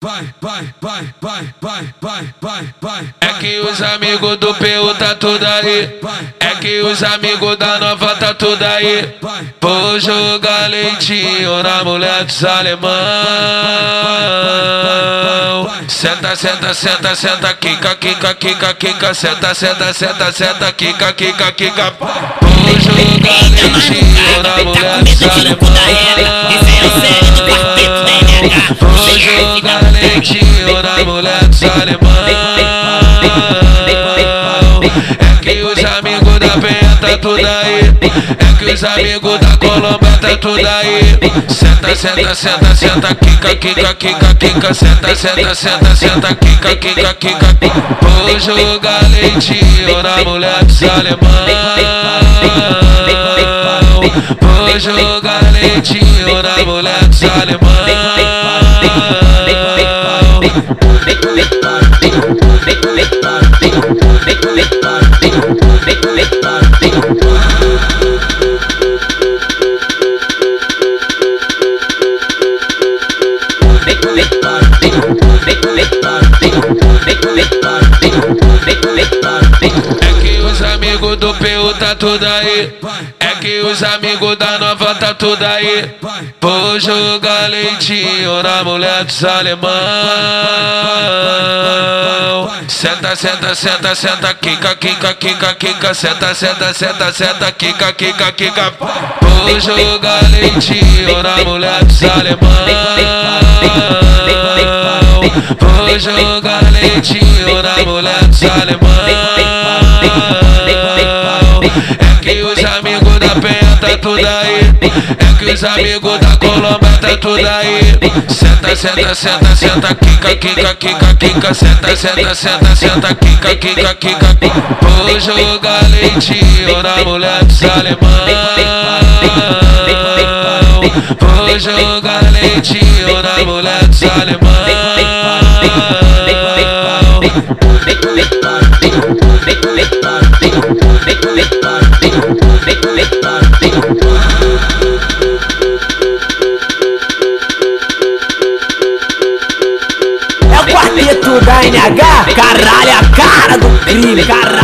Vai, vai, vai, vai, vai, vai, vai, vai. É que os amigos do PU tá tudo aí. É que os amigos da nova tá tudo aí. Vou jogar leitinho na mulher dos alemão. Senta, senta, senta, senta, quica, quica, quica, quica. Senta, senta, senta, senta, quica, quica, quica. Vou jogar leitinho na mulher dos alemão. Vou jogar leitinho na mulher dos É que os amigos da penha tá tudo aí. É que os amigos da Colômbia tá tudo aí. Senta, senta, senta, senta, quica, quica, quica, quica. Senta, senta, senta, senta, quica, quica, quica Vou jogar leitinho na mulher dos alemão Vou jogar leitinho na mulher dos alemão É que os amigos do PU tá tudo aí. É que os amigos da nova tá tudo aí. Vou jogar leitinho na mulher dos alemão. Senta, senta, senta, senta, quica, quica, quica, quica. Senta, senta, senta, senta, quica, quica, quica. Vou jogar leitinho na mulher dos alemão. Vou jogar leitinho na mulher dos alemão penha tá tudo aí É que os amigos da Colômbia tá tudo aí Senta, senta, senta, senta, quica, quica, quica, quica Senta, senta, senta, senta, quica, quica, quica Vou jogar leitinho na mulher dos alemão Vou jogar leitinho na mulher dos alemão É o quarteto da NH, caralho, a cara do crime, caralho,